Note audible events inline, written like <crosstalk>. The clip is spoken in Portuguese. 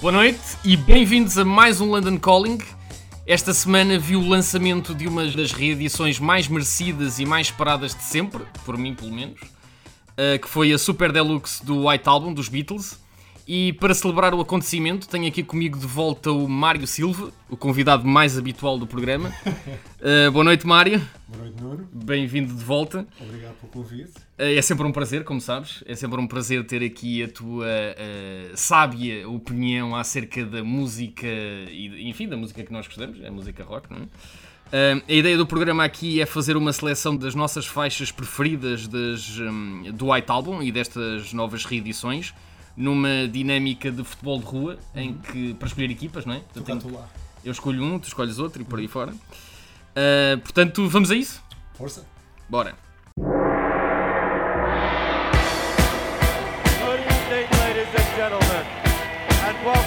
Boa noite e bem-vindos a mais um London Calling. Esta semana viu o lançamento de uma das reedições mais merecidas e mais esperadas de sempre, por mim pelo menos, uh, que foi a Super Deluxe do White Album dos Beatles. E para celebrar o acontecimento, tenho aqui comigo de volta o Mário Silva, o convidado mais habitual do programa. Uh, <laughs> boa noite, Mário. Boa noite, Nuno. Bem-vindo de volta. Obrigado pelo convite. Uh, é sempre um prazer, como sabes. É sempre um prazer ter aqui a tua uh, sábia opinião acerca da música, e, enfim, da música que nós gostamos, a música rock, não é? Uh, a ideia do programa aqui é fazer uma seleção das nossas faixas preferidas das, um, do White Album e destas novas reedições numa dinâmica de futebol de rua em que para escolher equipas, não é? Eu, tenho, eu escolho um, tu escolhes outro e por aí fora. Uh, portanto, vamos a isso? Força. Bora. Good evening, ladies and gentlemen, and welcome.